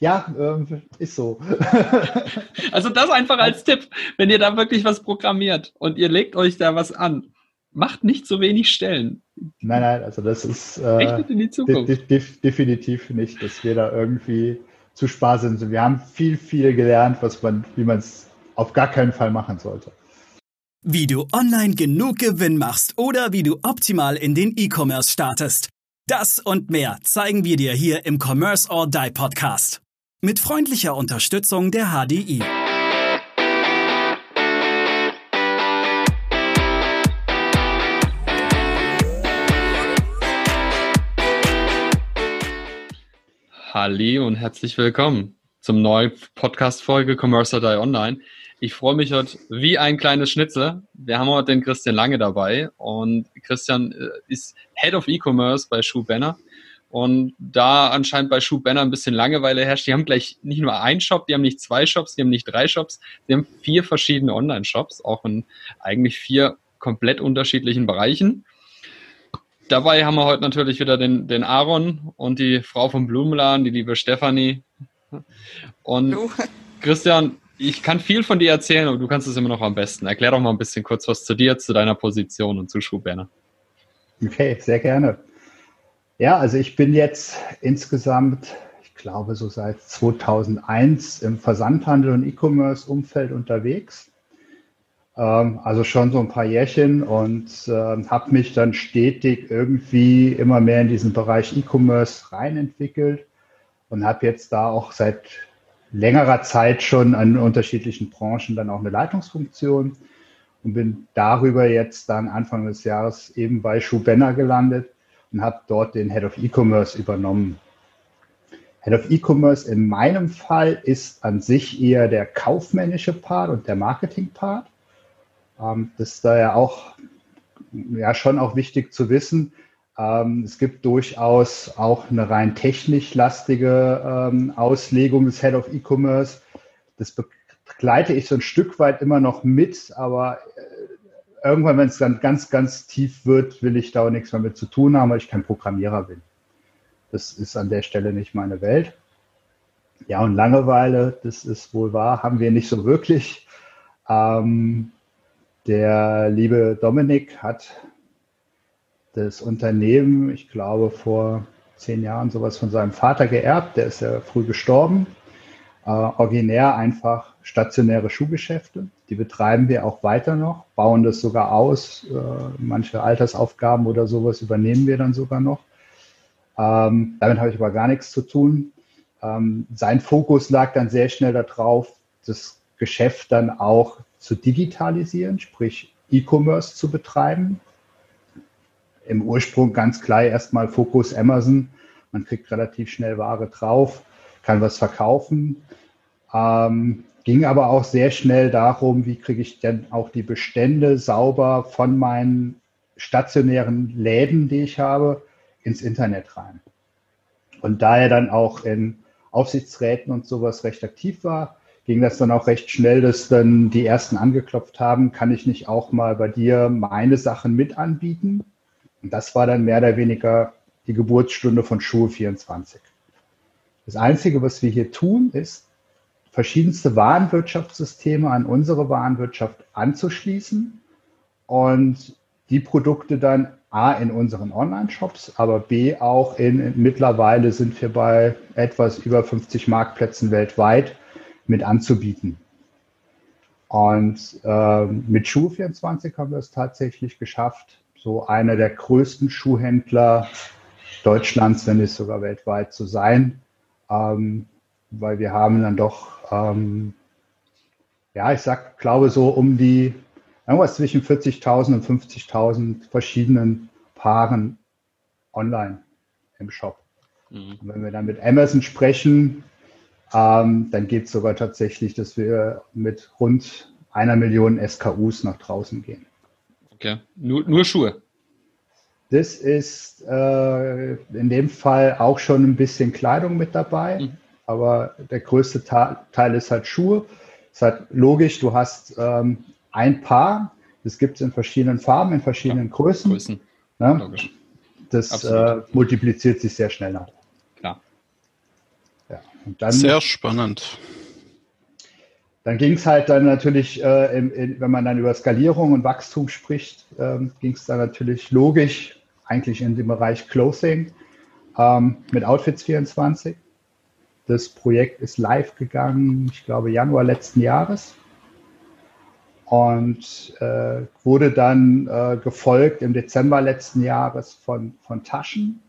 Ja, ähm, ist so. also das einfach als Tipp, wenn ihr da wirklich was programmiert und ihr legt euch da was an, macht nicht so wenig Stellen. Nein, nein, also das ist äh, in die Zukunft. De de definitiv nicht, dass wir da irgendwie zu sparsam sind. Wir haben viel, viel gelernt, was man, wie man es auf gar keinen Fall machen sollte. Wie du online genug Gewinn machst oder wie du optimal in den E-Commerce startest. Das und mehr zeigen wir dir hier im Commerce or Die Podcast. Mit freundlicher Unterstützung der HDI. Halli und herzlich willkommen zum neuen Podcast-Folge Commerce or Die Online. Ich freue mich heute wie ein kleines Schnitzel. Wir haben heute den Christian Lange dabei und Christian äh, ist Head of E-Commerce bei Shoe Banner. Und da anscheinend bei Shoe Banner ein bisschen Langeweile herrscht, die haben gleich nicht nur einen Shop, die haben nicht zwei Shops, die haben nicht drei Shops, die haben vier verschiedene Online-Shops, auch in eigentlich vier komplett unterschiedlichen Bereichen. Dabei haben wir heute natürlich wieder den, den Aaron und die Frau vom Blumenladen, die liebe Stefanie. Und Christian, ich kann viel von dir erzählen, aber du kannst es immer noch am besten. Erklär doch mal ein bisschen kurz was zu dir, zu deiner Position und zu Schuhberner. Okay, sehr gerne. Ja, also ich bin jetzt insgesamt, ich glaube, so seit 2001 im Versandhandel und E-Commerce-Umfeld unterwegs. Ähm, also schon so ein paar Jährchen und äh, habe mich dann stetig irgendwie immer mehr in diesen Bereich E-Commerce reinentwickelt und habe jetzt da auch seit längerer Zeit schon an unterschiedlichen Branchen dann auch eine Leitungsfunktion und bin darüber jetzt dann Anfang des Jahres eben bei Schubenner gelandet und habe dort den Head of E-Commerce übernommen. Head of E-Commerce in meinem Fall ist an sich eher der kaufmännische Part und der Marketing-Part. Ähm, das ist da ja auch ja schon auch wichtig zu wissen, ähm, es gibt durchaus auch eine rein technisch lastige ähm, Auslegung des Head of E-Commerce. Das begleite ich so ein Stück weit immer noch mit, aber äh, irgendwann, wenn es dann ganz, ganz tief wird, will ich da auch nichts mehr mit zu tun haben, weil ich kein Programmierer bin. Das ist an der Stelle nicht meine Welt. Ja, und Langeweile, das ist wohl wahr, haben wir nicht so wirklich. Ähm, der liebe Dominik hat das Unternehmen, ich glaube, vor zehn Jahren sowas von seinem Vater geerbt. Der ist ja früh gestorben. Äh, originär einfach stationäre Schuhgeschäfte. Die betreiben wir auch weiter noch, bauen das sogar aus. Äh, manche Altersaufgaben oder sowas übernehmen wir dann sogar noch. Ähm, damit habe ich aber gar nichts zu tun. Ähm, sein Fokus lag dann sehr schnell darauf, das Geschäft dann auch zu digitalisieren, sprich E-Commerce zu betreiben im Ursprung ganz klar erstmal Fokus Amazon. Man kriegt relativ schnell Ware drauf, kann was verkaufen. Ähm, ging aber auch sehr schnell darum, wie kriege ich denn auch die Bestände sauber von meinen stationären Läden, die ich habe, ins Internet rein. Und da er dann auch in Aufsichtsräten und sowas recht aktiv war, ging das dann auch recht schnell, dass dann die ersten angeklopft haben, kann ich nicht auch mal bei dir meine Sachen mit anbieten? Und das war dann mehr oder weniger die Geburtsstunde von Schuhe 24. Das Einzige, was wir hier tun, ist, verschiedenste Warenwirtschaftssysteme an unsere Warenwirtschaft anzuschließen und die Produkte dann A in unseren Online-Shops, aber B auch in, mittlerweile sind wir bei etwas über 50 Marktplätzen weltweit mit anzubieten. Und äh, mit Schuh24 haben wir es tatsächlich geschafft, so einer der größten Schuhhändler Deutschlands, wenn nicht sogar weltweit zu sein, ähm, weil wir haben dann doch, ähm, ja, ich sag, glaube so um die irgendwas zwischen 40.000 und 50.000 verschiedenen Paaren online im Shop. Mhm. Wenn wir dann mit Amazon sprechen, ähm, dann geht es sogar tatsächlich, dass wir mit rund einer Million SKUs nach draußen gehen. Okay. Nur, nur Schuhe. Das ist äh, in dem Fall auch schon ein bisschen Kleidung mit dabei, mhm. Aber der größte Teil ist halt Schuhe. Ist halt logisch, du hast ähm, ein Paar, das gibt es in verschiedenen Farben, in verschiedenen ja, Größen. Größen. Ne? Das äh, multipliziert sich sehr schnell nach. Klar. Ja, dann, Sehr spannend. Dann ging es halt dann natürlich, äh, in, in, wenn man dann über Skalierung und Wachstum spricht, ähm, ging es dann natürlich logisch eigentlich in den Bereich Clothing ähm, mit Outfits 24. Das Projekt ist live gegangen, ich glaube Januar letzten Jahres und äh, wurde dann äh, gefolgt im Dezember letzten Jahres von, von Taschen.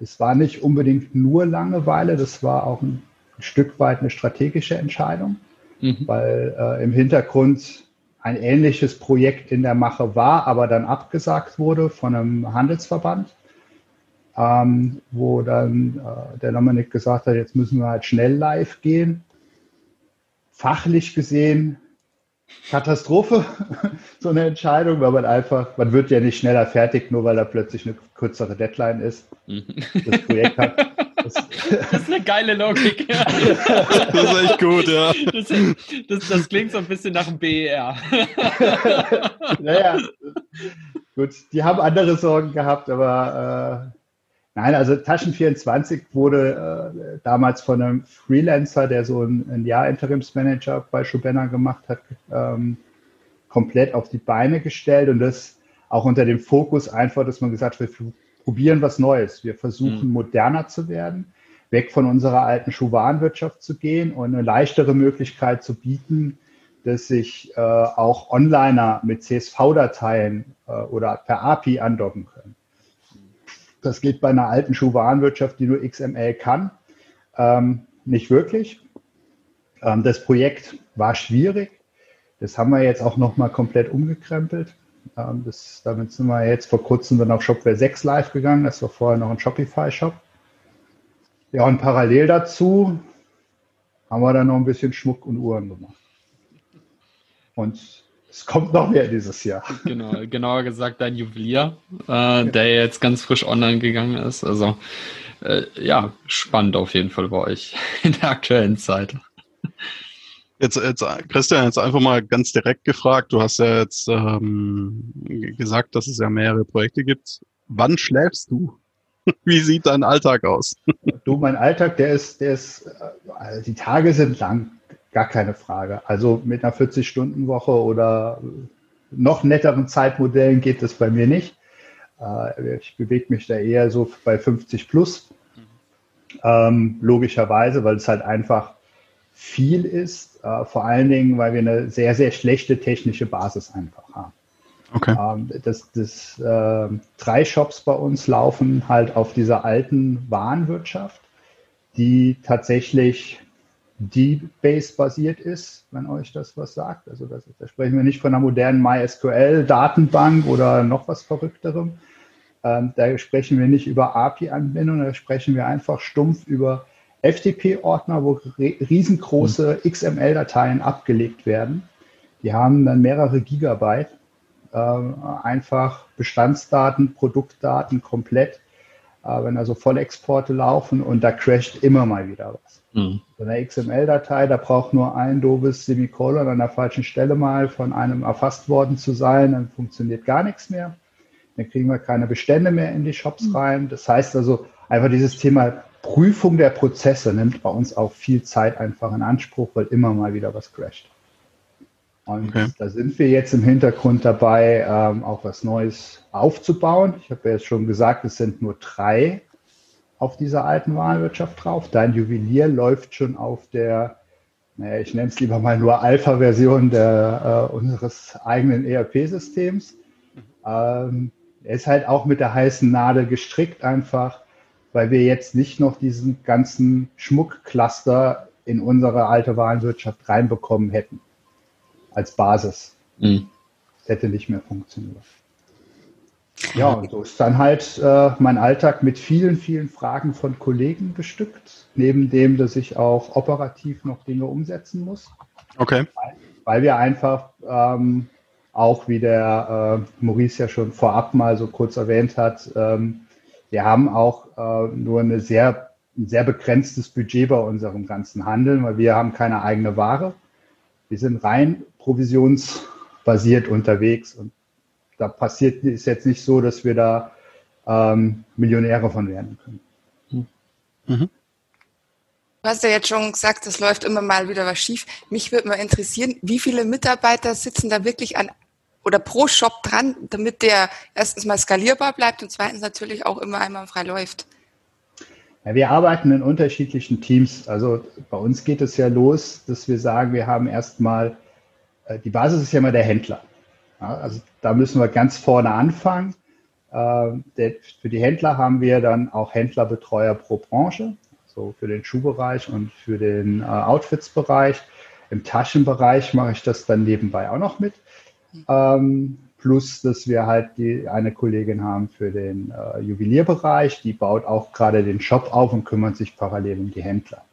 Es war nicht unbedingt nur Langeweile, das war auch ein, ein Stück weit eine strategische Entscheidung, mhm. weil äh, im Hintergrund ein ähnliches Projekt in der Mache war, aber dann abgesagt wurde von einem Handelsverband, ähm, wo dann äh, der Dominik gesagt hat, jetzt müssen wir halt schnell live gehen. Fachlich gesehen Katastrophe, so eine Entscheidung, weil man einfach, man wird ja nicht schneller fertig, nur weil da plötzlich eine kürzere Deadline ist. Mhm. Das Projekt hat. Das, das ist eine geile Logik. Das ist echt gut, ja. Das, das, das klingt so ein bisschen nach einem BER. Naja, gut, die haben andere Sorgen gehabt, aber äh, Nein, also Taschen24 wurde äh, damals von einem Freelancer, der so ein, ein Jahr Interimsmanager bei Schubena gemacht hat, ähm, komplett auf die Beine gestellt und das auch unter dem Fokus einfach, dass man gesagt hat, wir probieren was Neues. Wir versuchen mhm. moderner zu werden, weg von unserer alten Schuhwarenwirtschaft zu gehen und eine leichtere Möglichkeit zu bieten, dass sich äh, auch Onliner mit CSV-Dateien äh, oder per API andocken können. Das geht bei einer alten Schuhwarenwirtschaft, die nur XML kann, ähm, nicht wirklich. Ähm, das Projekt war schwierig. Das haben wir jetzt auch nochmal komplett umgekrempelt. Ähm, das, damit sind wir jetzt vor kurzem dann auf Shopware 6 live gegangen. Das war vorher noch ein Shopify-Shop. Ja, und parallel dazu haben wir dann noch ein bisschen Schmuck und Uhren gemacht. Und es kommt noch mehr dieses Jahr. Genau, genauer gesagt dein Juwelier, äh, der jetzt ganz frisch online gegangen ist. Also äh, ja, spannend auf jeden Fall bei euch in der aktuellen Zeit. Jetzt, jetzt, Christian, jetzt einfach mal ganz direkt gefragt. Du hast ja jetzt ähm, gesagt, dass es ja mehrere Projekte gibt. Wann schläfst du? Wie sieht dein Alltag aus? Du, mein Alltag, der ist, der ist, äh, die Tage sind lang. Gar keine Frage. Also mit einer 40-Stunden-Woche oder noch netteren Zeitmodellen geht das bei mir nicht. Äh, ich bewege mich da eher so bei 50 plus. Ähm, logischerweise, weil es halt einfach viel ist. Äh, vor allen Dingen, weil wir eine sehr, sehr schlechte technische Basis einfach haben. Okay. Ähm, das, das, äh, drei Shops bei uns laufen halt auf dieser alten Warenwirtschaft, die tatsächlich DBase-basiert ist, wenn euch das was sagt. Also das, da sprechen wir nicht von einer modernen MySQL-Datenbank oder noch was Verrückterem. Ähm, da sprechen wir nicht über API-Anbindung, da sprechen wir einfach stumpf über FTP-Ordner, wo riesengroße. XML-Dateien abgelegt werden. Die haben dann mehrere Gigabyte. Ähm, einfach Bestandsdaten, Produktdaten komplett, äh, wenn also Vollexporte laufen und da crasht immer mal wieder was. Mhm. So eine XML-Datei, da braucht nur ein doofes Semikolon an der falschen Stelle mal von einem erfasst worden zu sein, dann funktioniert gar nichts mehr. Dann kriegen wir keine Bestände mehr in die Shops mhm. rein. Das heißt also, einfach dieses Thema Prüfung der Prozesse nimmt bei uns auch viel Zeit einfach in Anspruch, weil immer mal wieder was crasht. Und okay. da sind wir jetzt im Hintergrund dabei, ähm, auch was Neues aufzubauen. Ich habe ja jetzt schon gesagt, es sind nur drei auf dieser alten Warenwirtschaft drauf. Dein Juwelier läuft schon auf der, naja, ich nenne es lieber mal nur Alpha-Version äh, unseres eigenen ERP-Systems. Ähm, er ist halt auch mit der heißen Nadel gestrickt einfach, weil wir jetzt nicht noch diesen ganzen Schmuckcluster in unsere alte Warenwirtschaft reinbekommen hätten als Basis. Mhm. Das hätte nicht mehr funktioniert. Ja, und so ist dann halt äh, mein Alltag mit vielen, vielen Fragen von Kollegen bestückt, neben dem, dass ich auch operativ noch Dinge umsetzen muss. Okay. Weil, weil wir einfach ähm, auch, wie der äh, Maurice ja schon vorab mal so kurz erwähnt hat, ähm, wir haben auch äh, nur eine sehr, ein sehr begrenztes Budget bei unserem ganzen Handeln, weil wir haben keine eigene Ware. Wir sind rein provisionsbasiert unterwegs und da passiert ist jetzt nicht so, dass wir da ähm, Millionäre von werden können. Mhm. Du hast ja jetzt schon gesagt, es läuft immer mal wieder was schief. Mich würde mal interessieren, wie viele Mitarbeiter sitzen da wirklich an oder pro Shop dran, damit der erstens mal skalierbar bleibt und zweitens natürlich auch immer einmal frei läuft? Ja, wir arbeiten in unterschiedlichen Teams. Also bei uns geht es ja los, dass wir sagen, wir haben erstmal, die Basis ist ja immer der Händler. Ja, also da müssen wir ganz vorne anfangen. Äh, der, für die Händler haben wir dann auch Händlerbetreuer pro Branche, so für den Schuhbereich und für den äh, Outfits-Bereich. Im Taschenbereich mache ich das dann nebenbei auch noch mit. Ähm, plus, dass wir halt die, eine Kollegin haben für den äh, Juwelierbereich, die baut auch gerade den Shop auf und kümmert sich parallel um die Händler.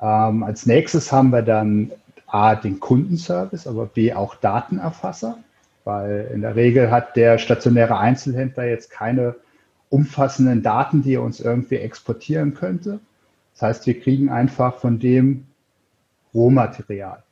Ähm, als nächstes haben wir dann A, den Kundenservice, aber B, auch Datenerfasser, weil in der Regel hat der stationäre Einzelhändler jetzt keine umfassenden Daten, die er uns irgendwie exportieren könnte. Das heißt, wir kriegen einfach von dem Rohmaterial.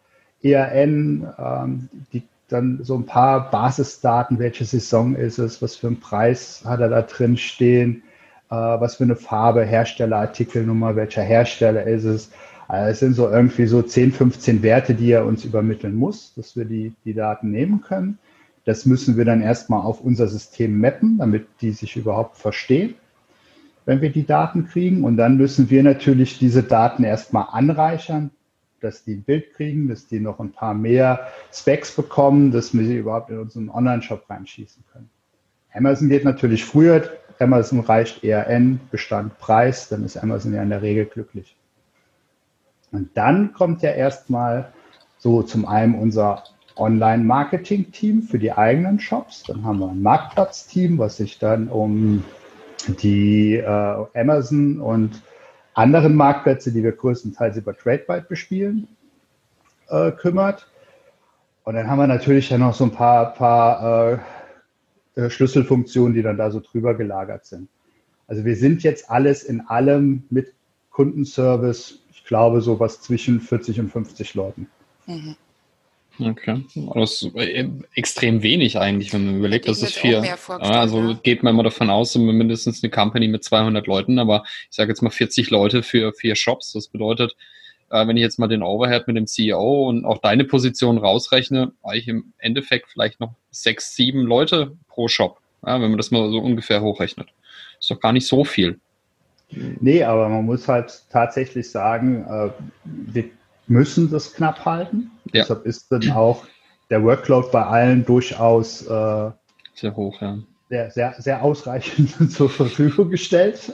ERN, ähm, die dann so ein paar Basisdaten, welche Saison ist es, was für einen Preis hat er da drin stehen, äh, was für eine Farbe, Hersteller, Artikelnummer, welcher Hersteller ist es. Also es sind so irgendwie so 10, 15 Werte, die er uns übermitteln muss, dass wir die, die Daten nehmen können. Das müssen wir dann erstmal auf unser System mappen, damit die sich überhaupt verstehen, wenn wir die Daten kriegen. Und dann müssen wir natürlich diese Daten erstmal anreichern, dass die ein Bild kriegen, dass die noch ein paar mehr Specs bekommen, dass wir sie überhaupt in unseren Online-Shop reinschießen können. Amazon geht natürlich früher. Amazon reicht ERN, Bestand, Preis, dann ist Amazon ja in der Regel glücklich. Und dann kommt ja erstmal so zum einen unser Online-Marketing-Team für die eigenen Shops. Dann haben wir ein Marktplatz-Team, was sich dann um die äh, Amazon und anderen Marktplätze, die wir größtenteils über TradeByte bespielen, äh, kümmert. Und dann haben wir natürlich ja noch so ein paar, paar äh, Schlüsselfunktionen, die dann da so drüber gelagert sind. Also wir sind jetzt alles in allem mit Kundenservice, ich glaube, so was zwischen 40 und 50 Leuten. Mhm. Okay. Das ist äh, extrem wenig eigentlich, wenn man überlegt, das ist viel. Also ja. geht man immer davon aus, mindestens eine Company mit 200 Leuten, aber ich sage jetzt mal 40 Leute für vier Shops. Das bedeutet, äh, wenn ich jetzt mal den Overhead mit dem CEO und auch deine Position rausrechne, war ich im Endeffekt vielleicht noch sechs, sieben Leute pro Shop, ja, wenn man das mal so ungefähr hochrechnet. Ist doch gar nicht so viel. Nee, aber man muss halt tatsächlich sagen, äh, wir müssen das knapp halten. Ja. Deshalb ist dann auch der Workload bei allen durchaus äh, sehr hoch, ja. Sehr, sehr, sehr ausreichend zur Verfügung gestellt.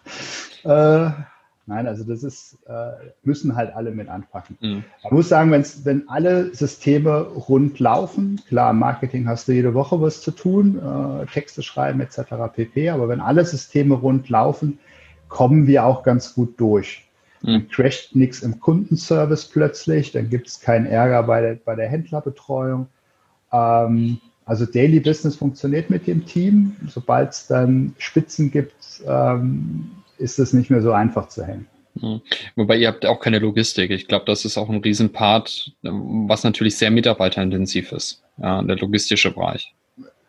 äh, nein, also das ist, äh, müssen halt alle mit anpacken. Mhm. Man muss sagen, wenn's, wenn alle Systeme rund laufen, klar, im Marketing hast du jede Woche was zu tun, äh, Texte schreiben etc. pp. Aber wenn alle Systeme rund laufen, kommen wir auch ganz gut durch. Dann hm. crasht nichts im Kundenservice plötzlich, dann gibt es keinen Ärger bei der, bei der Händlerbetreuung. Ähm, also Daily Business funktioniert mit dem Team. Sobald es dann Spitzen gibt, ähm, ist es nicht mehr so einfach zu hängen. Hm. Wobei ihr habt auch keine Logistik. Ich glaube, das ist auch ein Riesenpart, was natürlich sehr mitarbeiterintensiv ist, ja, der logistische Bereich.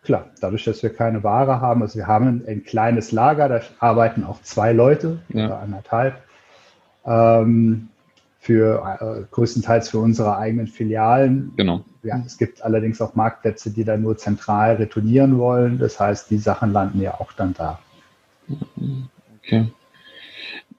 Klar, dadurch, dass wir keine Ware haben, also wir haben ein kleines Lager, da arbeiten auch zwei Leute ja. oder anderthalb ähm, für äh, größtenteils für unsere eigenen Filialen. Genau. Ja, es gibt allerdings auch Marktplätze, die dann nur zentral retournieren wollen. Das heißt, die Sachen landen ja auch dann da. Okay.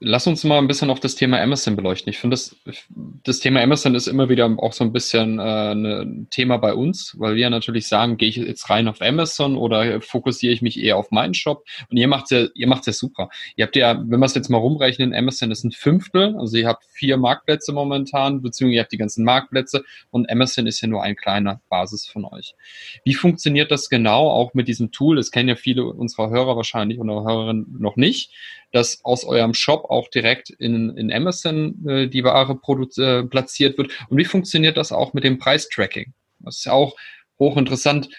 Lass uns mal ein bisschen auf das Thema Amazon beleuchten. Ich finde, das, das Thema Amazon ist immer wieder auch so ein bisschen äh, ein Thema bei uns, weil wir natürlich sagen, gehe ich jetzt rein auf Amazon oder fokussiere ich mich eher auf meinen Shop? Und ihr macht ja, ihr macht ja super. Ihr habt ja, wenn wir es jetzt mal rumrechnen, Amazon ist ein Fünftel, also ihr habt vier Marktplätze momentan, beziehungsweise ihr habt die ganzen Marktplätze und Amazon ist ja nur ein kleiner Basis von euch. Wie funktioniert das genau auch mit diesem Tool? Das kennen ja viele unserer Hörer wahrscheinlich oder Hörerinnen noch nicht dass aus eurem Shop auch direkt in, in Amazon äh, die Ware äh, platziert wird? Und wie funktioniert das auch mit dem Preistracking? Das ist ja auch hochinteressant.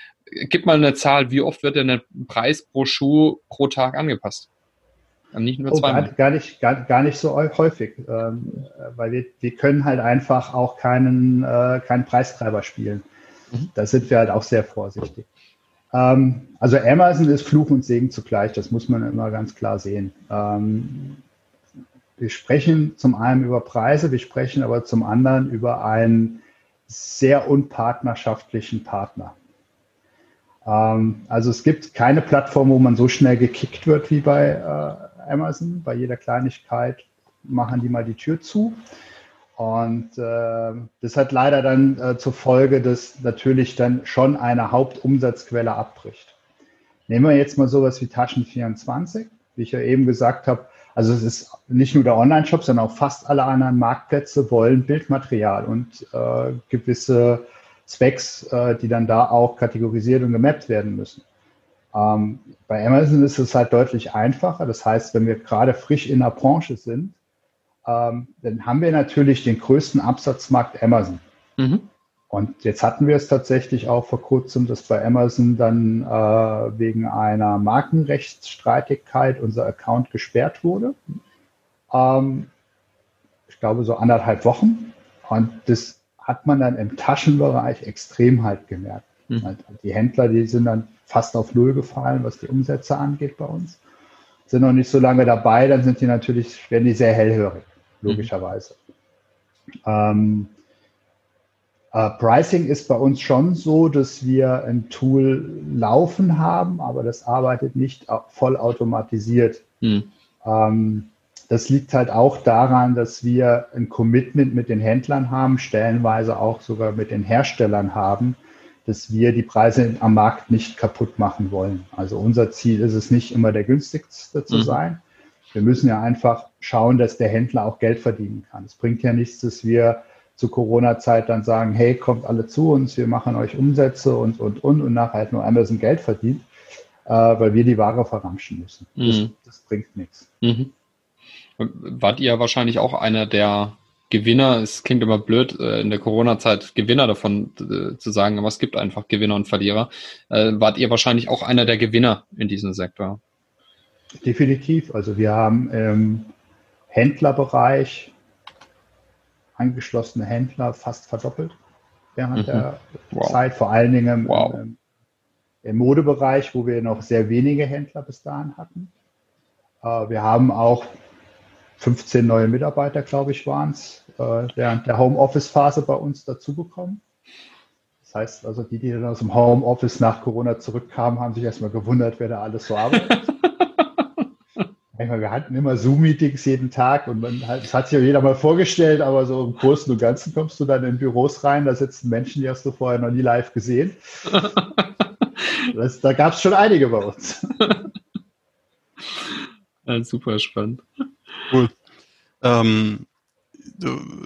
Gib mal eine Zahl, wie oft wird denn der Preis pro Schuh pro Tag angepasst? Nicht nur oh, gar, gar, nicht, gar, gar nicht so häufig, ähm, weil wir, wir können halt einfach auch keinen, äh, keinen Preistreiber spielen. Mhm. Da sind wir halt auch sehr vorsichtig. Ähm, also Amazon ist Fluch und Segen zugleich, das muss man immer ganz klar sehen. Wir sprechen zum einen über Preise, wir sprechen aber zum anderen über einen sehr unpartnerschaftlichen Partner. Ähm, also es gibt keine Plattform, wo man so schnell gekickt wird wie bei äh, Amazon. Bei jeder Kleinigkeit machen die mal die Tür zu. Und äh, das hat leider dann äh, zur Folge, dass natürlich dann schon eine Hauptumsatzquelle abbricht. Nehmen wir jetzt mal sowas wie Taschen24, wie ich ja eben gesagt habe. Also es ist nicht nur der Online-Shop, sondern auch fast alle anderen Marktplätze wollen Bildmaterial und äh, gewisse Specs, äh, die dann da auch kategorisiert und gemappt werden müssen. Ähm, bei Amazon ist es halt deutlich einfacher. Das heißt, wenn wir gerade frisch in der Branche sind, ähm, dann haben wir natürlich den größten Absatzmarkt Amazon. Mhm. Und jetzt hatten wir es tatsächlich auch vor kurzem, dass bei Amazon dann äh, wegen einer Markenrechtsstreitigkeit unser Account gesperrt wurde. Ähm, ich glaube so anderthalb Wochen. Und das hat man dann im Taschenbereich extrem halt gemerkt. Mhm. Die Händler, die sind dann fast auf Null gefallen, was die Umsätze angeht bei uns. Sind noch nicht so lange dabei, dann sind die natürlich, werden die sehr hellhörig, logischerweise. Mhm. Ähm, äh, Pricing ist bei uns schon so, dass wir ein Tool laufen haben, aber das arbeitet nicht vollautomatisiert. Mhm. Ähm, das liegt halt auch daran, dass wir ein Commitment mit den Händlern haben, stellenweise auch sogar mit den Herstellern haben, dass wir die Preise am Markt nicht kaputt machen wollen. Also unser Ziel ist es nicht immer der günstigste zu mhm. sein. Wir müssen ja einfach schauen, dass der Händler auch Geld verdienen kann. Es bringt ja nichts, dass wir zu Corona-Zeit dann sagen, hey, kommt alle zu uns, wir machen euch Umsätze und, und, und, und nachher halt nur Amazon Geld verdient, äh, weil wir die Ware verramschen müssen. Mhm. Das, das, bringt nichts. Mhm. Wart ihr wahrscheinlich auch einer der Gewinner, es klingt immer blöd, äh, in der Corona-Zeit Gewinner davon äh, zu sagen, aber es gibt einfach Gewinner und Verlierer. Äh, wart ihr wahrscheinlich auch einer der Gewinner in diesem Sektor? Definitiv. Also wir haben im Händlerbereich angeschlossene Händler fast verdoppelt während mhm. der wow. Zeit, vor allen Dingen wow. im, im, Modebereich, wo wir noch sehr wenige Händler bis dahin hatten. Äh, wir haben auch 15 neue Mitarbeiter, glaube ich, waren es, äh, während der Homeoffice-Phase bei uns dazu bekommen. Das heißt also, die, die dann aus dem Homeoffice nach Corona zurückkamen, haben sich erstmal gewundert, wer da alles so arbeitet. wir hatten immer Zoom-Meetings jeden Tag und man hat, das hat sich ja jeder mal vorgestellt, aber so im Großen und Ganzen kommst du dann in Büros rein, da sitzen Menschen, die hast du vorher noch nie live gesehen. Das, da gab es schon einige bei uns. Ja, super spannend. Cool. Ähm,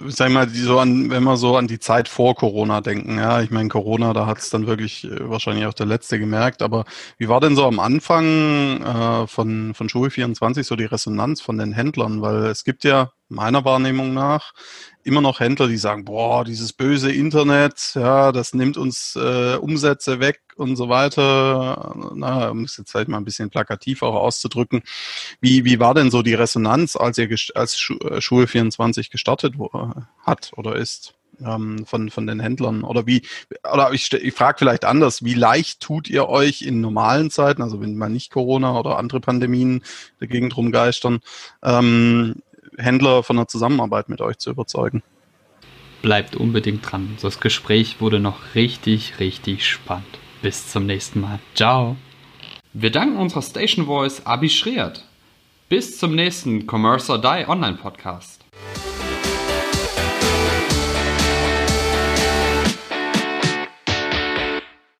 sag mal, die so an, wenn wir so an die Zeit vor Corona denken, ja, ich meine, Corona, da hat es dann wirklich äh, wahrscheinlich auch der Letzte gemerkt, aber wie war denn so am Anfang äh, von, von Schule 24 so die Resonanz von den Händlern? Weil es gibt ja meiner Wahrnehmung nach immer noch Händler, die sagen, boah, dieses böse Internet, ja, das nimmt uns äh, Umsätze weg und so weiter. Na, um es jetzt halt mal ein bisschen plakativ auch auszudrücken. Wie, wie war denn so die Resonanz, als ihr als äh, Schule 24 gestartet hat oder ist? Ähm, von, von den Händlern oder wie oder ich, ich frage vielleicht anders, wie leicht tut ihr euch in normalen Zeiten, also wenn mal nicht Corona oder andere Pandemien dagegen drum geistern, ähm, Händler von der Zusammenarbeit mit euch zu überzeugen. Bleibt unbedingt dran. Das Gespräch wurde noch richtig, richtig spannend. Bis zum nächsten Mal. Ciao. Wir danken unserer Station Voice Abi Schreert. Bis zum nächsten Commerce or Die Online Podcast.